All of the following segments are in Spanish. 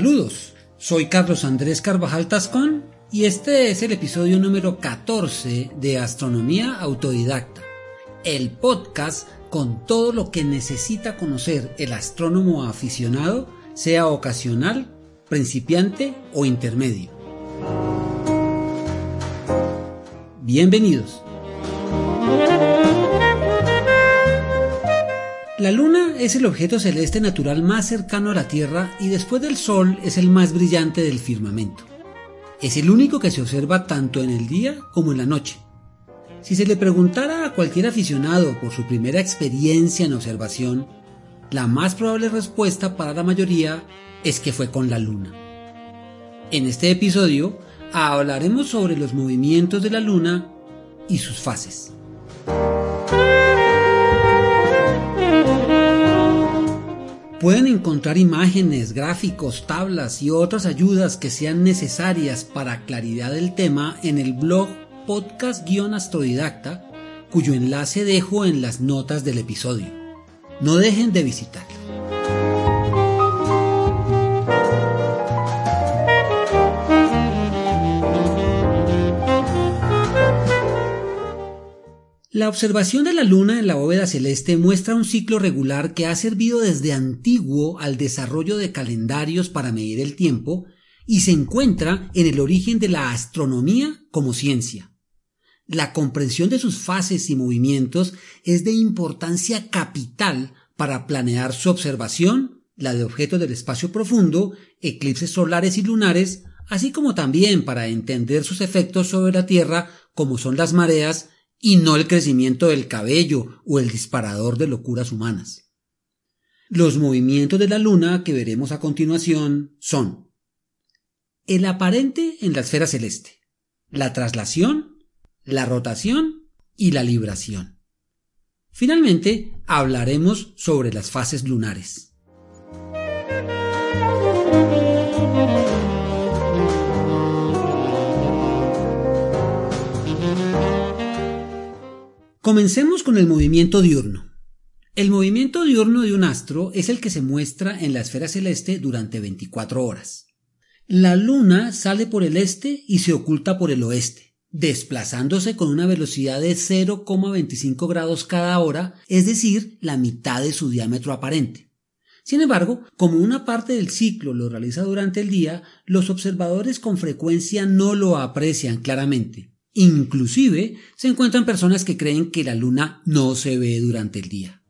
Saludos, soy Carlos Andrés Carvajal Tascón y este es el episodio número 14 de Astronomía Autodidacta, el podcast con todo lo que necesita conocer el astrónomo aficionado, sea ocasional, principiante o intermedio. Bienvenidos. La Luna es el objeto celeste natural más cercano a la Tierra y después del Sol es el más brillante del firmamento. Es el único que se observa tanto en el día como en la noche. Si se le preguntara a cualquier aficionado por su primera experiencia en observación, la más probable respuesta para la mayoría es que fue con la Luna. En este episodio hablaremos sobre los movimientos de la Luna y sus fases. Pueden encontrar imágenes, gráficos, tablas y otras ayudas que sean necesarias para claridad del tema en el blog podcast-astrodidacta, cuyo enlace dejo en las notas del episodio. No dejen de visitarlo. La observación de la Luna en la bóveda celeste muestra un ciclo regular que ha servido desde antiguo al desarrollo de calendarios para medir el tiempo y se encuentra en el origen de la astronomía como ciencia. La comprensión de sus fases y movimientos es de importancia capital para planear su observación, la de objetos del espacio profundo, eclipses solares y lunares, así como también para entender sus efectos sobre la Tierra como son las mareas y no el crecimiento del cabello o el disparador de locuras humanas. Los movimientos de la luna que veremos a continuación son el aparente en la esfera celeste, la traslación, la rotación y la libración. Finalmente, hablaremos sobre las fases lunares. Comencemos con el movimiento diurno. El movimiento diurno de un astro es el que se muestra en la esfera celeste durante 24 horas. La luna sale por el este y se oculta por el oeste, desplazándose con una velocidad de 0,25 grados cada hora, es decir, la mitad de su diámetro aparente. Sin embargo, como una parte del ciclo lo realiza durante el día, los observadores con frecuencia no lo aprecian claramente. Inclusive se encuentran personas que creen que la luna no se ve durante el día.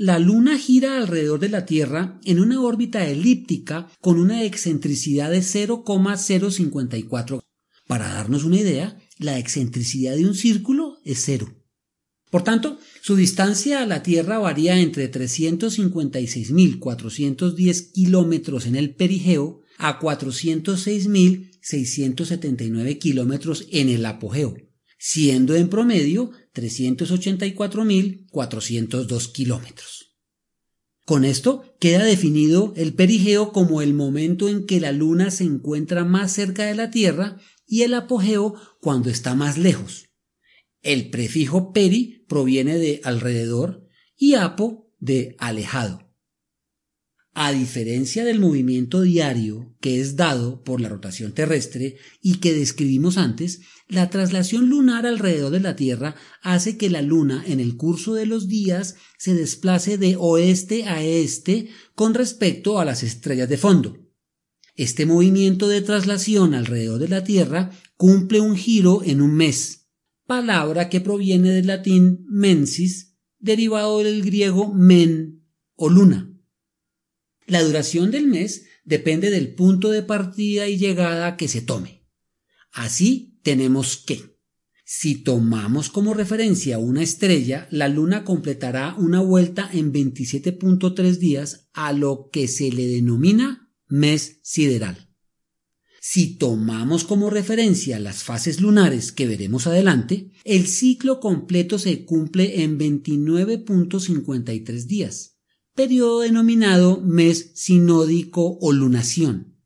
La Luna gira alrededor de la Tierra en una órbita elíptica con una excentricidad de 0,054. Para darnos una idea, la excentricidad de un círculo es cero. Por tanto, su distancia a la Tierra varía entre 356.410 kilómetros en el perigeo a 406.679 kilómetros en el apogeo, siendo en promedio 384.402 kilómetros. Con esto queda definido el perigeo como el momento en que la Luna se encuentra más cerca de la Tierra y el apogeo cuando está más lejos. El prefijo peri proviene de alrededor y apo de alejado. A diferencia del movimiento diario que es dado por la rotación terrestre y que describimos antes, la traslación lunar alrededor de la Tierra hace que la Luna en el curso de los días se desplace de oeste a este con respecto a las estrellas de fondo. Este movimiento de traslación alrededor de la Tierra cumple un giro en un mes palabra que proviene del latín mensis, derivado del griego men o luna. La duración del mes depende del punto de partida y llegada que se tome. Así tenemos que, si tomamos como referencia una estrella, la luna completará una vuelta en 27.3 días a lo que se le denomina mes sideral. Si tomamos como referencia las fases lunares que veremos adelante, el ciclo completo se cumple en 29.53 días, periodo denominado mes sinódico o lunación.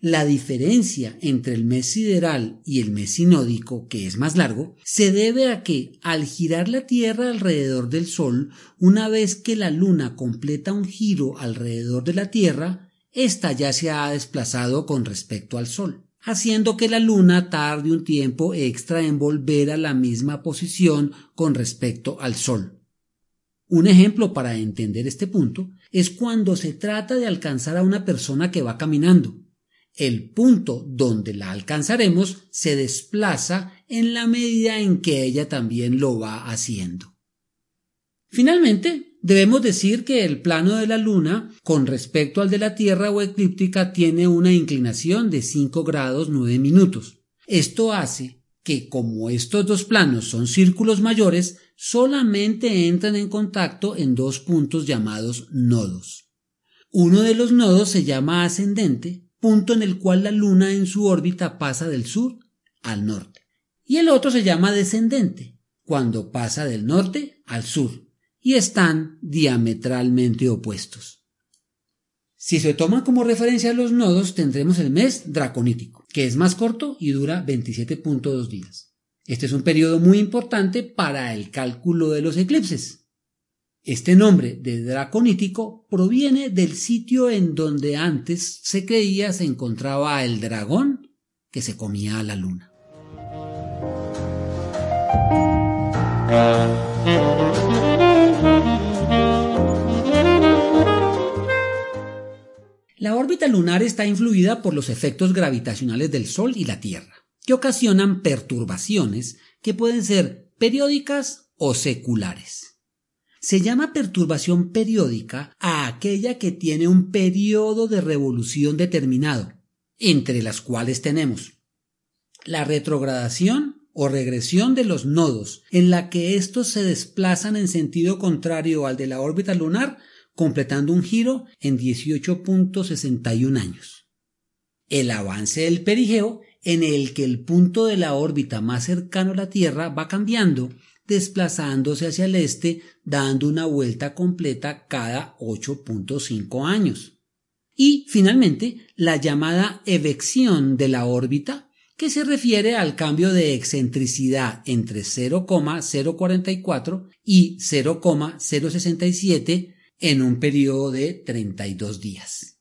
La diferencia entre el mes sideral y el mes sinódico, que es más largo, se debe a que, al girar la Tierra alrededor del Sol, una vez que la Luna completa un giro alrededor de la Tierra, ésta ya se ha desplazado con respecto al Sol, haciendo que la Luna tarde un tiempo extra en volver a la misma posición con respecto al Sol. Un ejemplo para entender este punto es cuando se trata de alcanzar a una persona que va caminando el punto donde la alcanzaremos se desplaza en la medida en que ella también lo va haciendo. Finalmente, debemos decir que el plano de la Luna con respecto al de la Tierra o eclíptica tiene una inclinación de 5 grados 9 minutos. Esto hace que como estos dos planos son círculos mayores, solamente entran en contacto en dos puntos llamados nodos. Uno de los nodos se llama ascendente punto en el cual la Luna en su órbita pasa del sur al norte. Y el otro se llama descendente, cuando pasa del norte al sur, y están diametralmente opuestos. Si se toman como referencia los nodos, tendremos el mes draconítico, que es más corto y dura 27.2 días. Este es un periodo muy importante para el cálculo de los eclipses, este nombre de draconítico proviene del sitio en donde antes se creía se encontraba el dragón que se comía a la luna. La órbita lunar está influida por los efectos gravitacionales del Sol y la Tierra, que ocasionan perturbaciones que pueden ser periódicas o seculares. Se llama perturbación periódica a aquella que tiene un periodo de revolución determinado, entre las cuales tenemos la retrogradación o regresión de los nodos, en la que estos se desplazan en sentido contrario al de la órbita lunar, completando un giro en 18.61 años. El avance del perigeo, en el que el punto de la órbita más cercano a la Tierra va cambiando desplazándose hacia el este, dando una vuelta completa cada 8.5 años. Y finalmente, la llamada evección de la órbita, que se refiere al cambio de excentricidad entre 0,044 y 0,067 en un periodo de 32 días.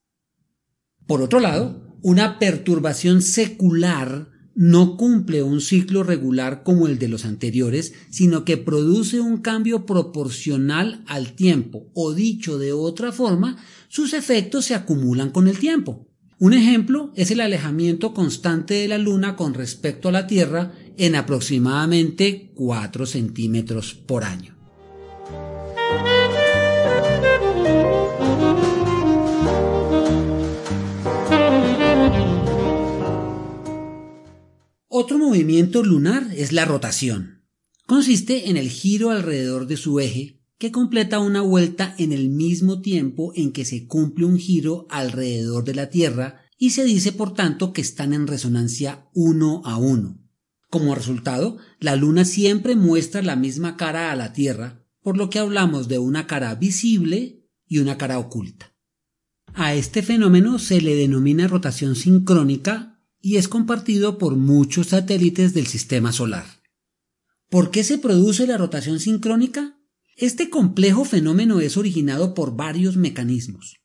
Por otro lado, una perturbación secular no cumple un ciclo regular como el de los anteriores, sino que produce un cambio proporcional al tiempo, o dicho de otra forma, sus efectos se acumulan con el tiempo. Un ejemplo es el alejamiento constante de la Luna con respecto a la Tierra en aproximadamente 4 centímetros por año. Otro movimiento lunar es la rotación. Consiste en el giro alrededor de su eje, que completa una vuelta en el mismo tiempo en que se cumple un giro alrededor de la Tierra y se dice por tanto que están en resonancia uno a uno. Como resultado, la Luna siempre muestra la misma cara a la Tierra, por lo que hablamos de una cara visible y una cara oculta. A este fenómeno se le denomina rotación sincrónica y es compartido por muchos satélites del sistema solar. ¿Por qué se produce la rotación sincrónica? Este complejo fenómeno es originado por varios mecanismos.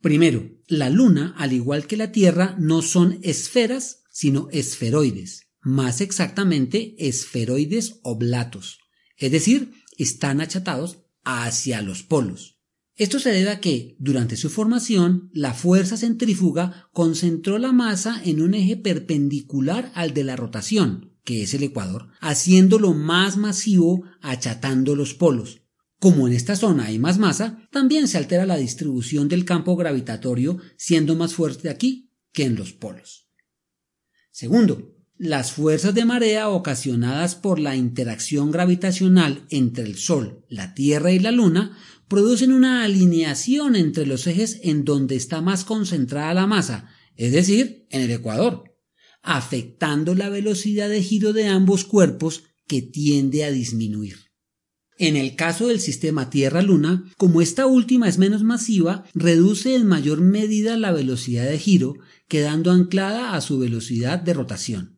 Primero, la Luna, al igual que la Tierra, no son esferas, sino esferoides, más exactamente esferoides oblatos, es decir, están achatados hacia los polos. Esto se debe a que, durante su formación, la fuerza centrífuga concentró la masa en un eje perpendicular al de la rotación, que es el ecuador, haciéndolo más masivo achatando los polos. Como en esta zona hay más masa, también se altera la distribución del campo gravitatorio, siendo más fuerte aquí que en los polos. Segundo, las fuerzas de marea ocasionadas por la interacción gravitacional entre el Sol, la Tierra y la Luna producen una alineación entre los ejes en donde está más concentrada la masa, es decir, en el ecuador, afectando la velocidad de giro de ambos cuerpos que tiende a disminuir. En el caso del sistema Tierra-Luna, como esta última es menos masiva, reduce en mayor medida la velocidad de giro, quedando anclada a su velocidad de rotación.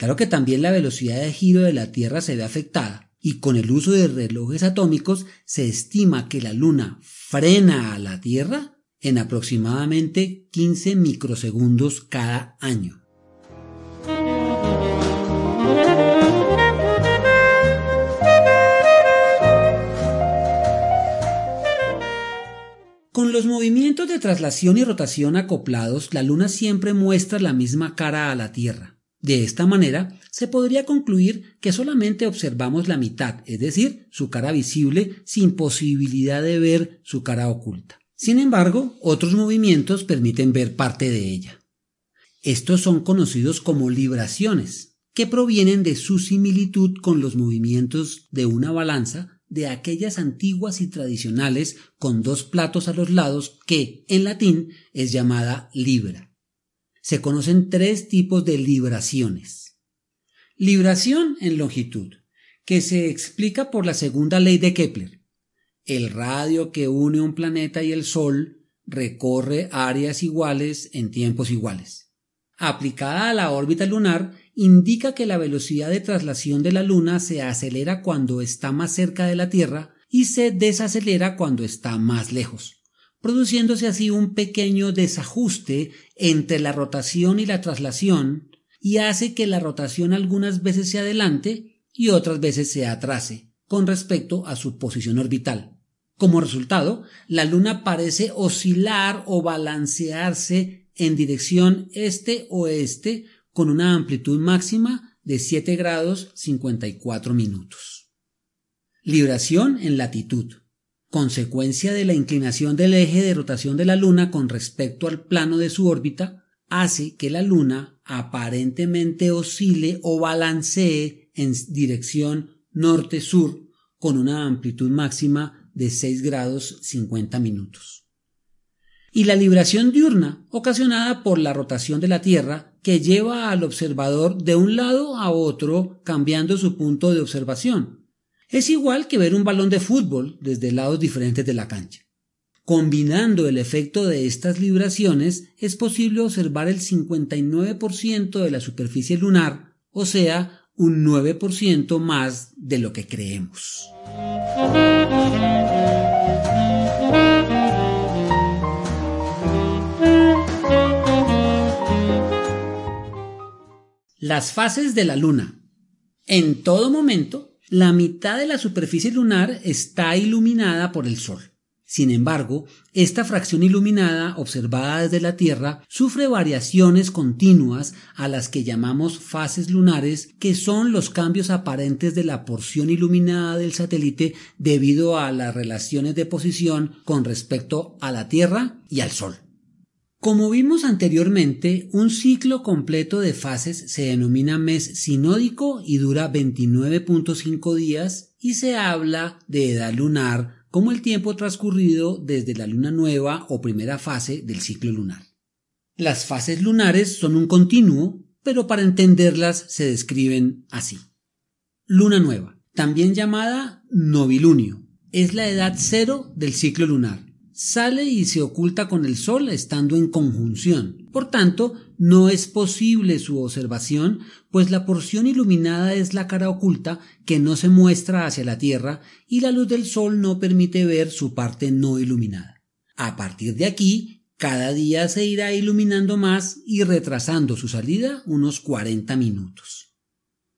Claro que también la velocidad de giro de la Tierra se ve afectada, y con el uso de relojes atómicos se estima que la Luna frena a la Tierra en aproximadamente 15 microsegundos cada año. Con los movimientos de traslación y rotación acoplados, la Luna siempre muestra la misma cara a la Tierra. De esta manera, se podría concluir que solamente observamos la mitad, es decir, su cara visible, sin posibilidad de ver su cara oculta. Sin embargo, otros movimientos permiten ver parte de ella. Estos son conocidos como libraciones, que provienen de su similitud con los movimientos de una balanza de aquellas antiguas y tradicionales con dos platos a los lados que, en latín, es llamada libra. Se conocen tres tipos de libraciones. Libración en longitud, que se explica por la segunda ley de Kepler. El radio que une un planeta y el Sol recorre áreas iguales en tiempos iguales. Aplicada a la órbita lunar, indica que la velocidad de traslación de la Luna se acelera cuando está más cerca de la Tierra y se desacelera cuando está más lejos, produciéndose así un pequeño desajuste entre la rotación y la traslación y hace que la rotación algunas veces se adelante y otras veces se atrase con respecto a su posición orbital. Como resultado, la Luna parece oscilar o balancearse en dirección este-oeste con una amplitud máxima de 7 grados 54 minutos. Libración en latitud. Consecuencia de la inclinación del eje de rotación de la Luna con respecto al plano de su órbita, hace que la Luna aparentemente oscile o balancee en dirección norte-sur con una amplitud máxima de 6 grados 50 minutos. Y la libración diurna, ocasionada por la rotación de la Tierra, que lleva al observador de un lado a otro cambiando su punto de observación. Es igual que ver un balón de fútbol desde lados diferentes de la cancha. Combinando el efecto de estas libraciones es posible observar el 59% de la superficie lunar, o sea, un 9% más de lo que creemos. Las fases de la Luna. En todo momento, la mitad de la superficie lunar está iluminada por el Sol. Sin embargo, esta fracción iluminada observada desde la Tierra sufre variaciones continuas a las que llamamos fases lunares, que son los cambios aparentes de la porción iluminada del satélite debido a las relaciones de posición con respecto a la Tierra y al Sol. Como vimos anteriormente, un ciclo completo de fases se denomina mes sinódico y dura 29.5 días y se habla de edad lunar como el tiempo transcurrido desde la luna nueva o primera fase del ciclo lunar. Las fases lunares son un continuo, pero para entenderlas se describen así. Luna nueva, también llamada novilunio, es la edad cero del ciclo lunar sale y se oculta con el Sol estando en conjunción. Por tanto, no es posible su observación, pues la porción iluminada es la cara oculta que no se muestra hacia la Tierra y la luz del Sol no permite ver su parte no iluminada. A partir de aquí, cada día se irá iluminando más y retrasando su salida unos 40 minutos.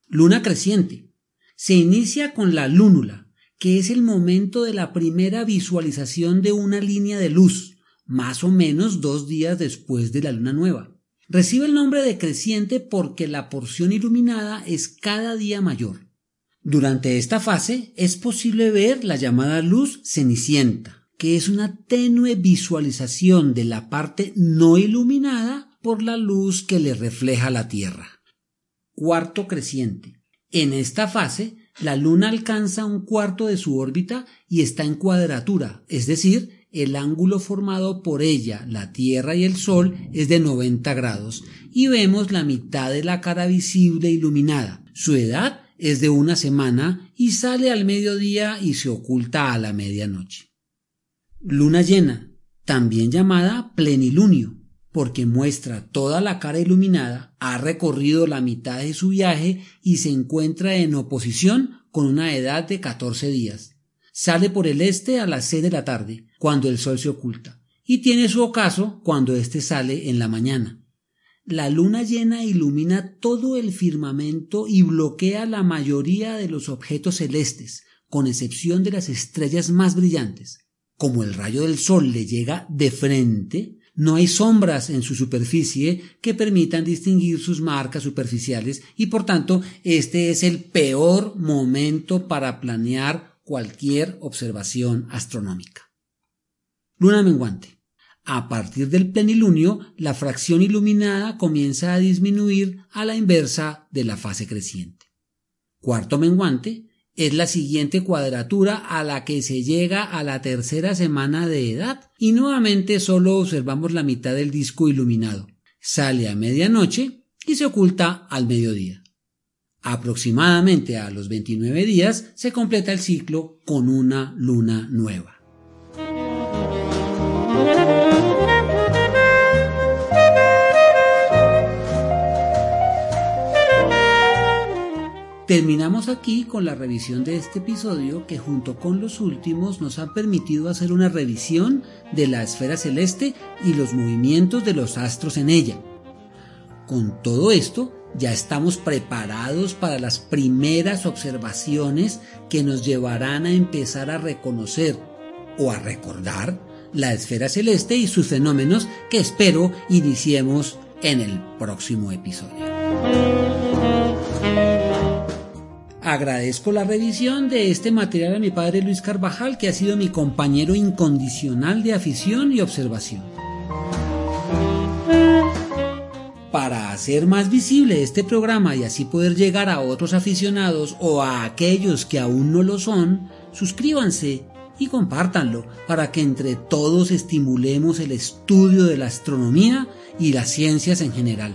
Luna creciente. Se inicia con la lúnula, que es el momento de la primera visualización de una línea de luz, más o menos dos días después de la luna nueva. Recibe el nombre de creciente porque la porción iluminada es cada día mayor. Durante esta fase es posible ver la llamada luz cenicienta, que es una tenue visualización de la parte no iluminada por la luz que le refleja la Tierra. Cuarto creciente. En esta fase la Luna alcanza un cuarto de su órbita y está en cuadratura, es decir, el ángulo formado por ella, la Tierra y el Sol es de 90 grados y vemos la mitad de la cara visible iluminada. Su edad es de una semana y sale al mediodía y se oculta a la medianoche. Luna llena, también llamada plenilunio, porque muestra toda la cara iluminada, ha recorrido la mitad de su viaje y se encuentra en oposición con una edad de 14 días. Sale por el este a las seis de la tarde, cuando el sol se oculta, y tiene su ocaso cuando éste sale en la mañana. La luna llena ilumina todo el firmamento y bloquea la mayoría de los objetos celestes, con excepción de las estrellas más brillantes. Como el rayo del sol le llega de frente, no hay sombras en su superficie que permitan distinguir sus marcas superficiales y por tanto este es el peor momento para planear cualquier observación astronómica. Luna menguante. A partir del plenilunio, la fracción iluminada comienza a disminuir a la inversa de la fase creciente. Cuarto menguante es la siguiente cuadratura a la que se llega a la tercera semana de edad y nuevamente solo observamos la mitad del disco iluminado. Sale a medianoche y se oculta al mediodía. Aproximadamente a los 29 días se completa el ciclo con una luna nueva. Terminamos aquí con la revisión de este episodio que junto con los últimos nos ha permitido hacer una revisión de la esfera celeste y los movimientos de los astros en ella. Con todo esto, ya estamos preparados para las primeras observaciones que nos llevarán a empezar a reconocer o a recordar la esfera celeste y sus fenómenos que espero iniciemos en el próximo episodio. Agradezco la revisión de este material a mi padre Luis Carvajal, que ha sido mi compañero incondicional de afición y observación. Para hacer más visible este programa y así poder llegar a otros aficionados o a aquellos que aún no lo son, suscríbanse y compártanlo para que entre todos estimulemos el estudio de la astronomía y las ciencias en general.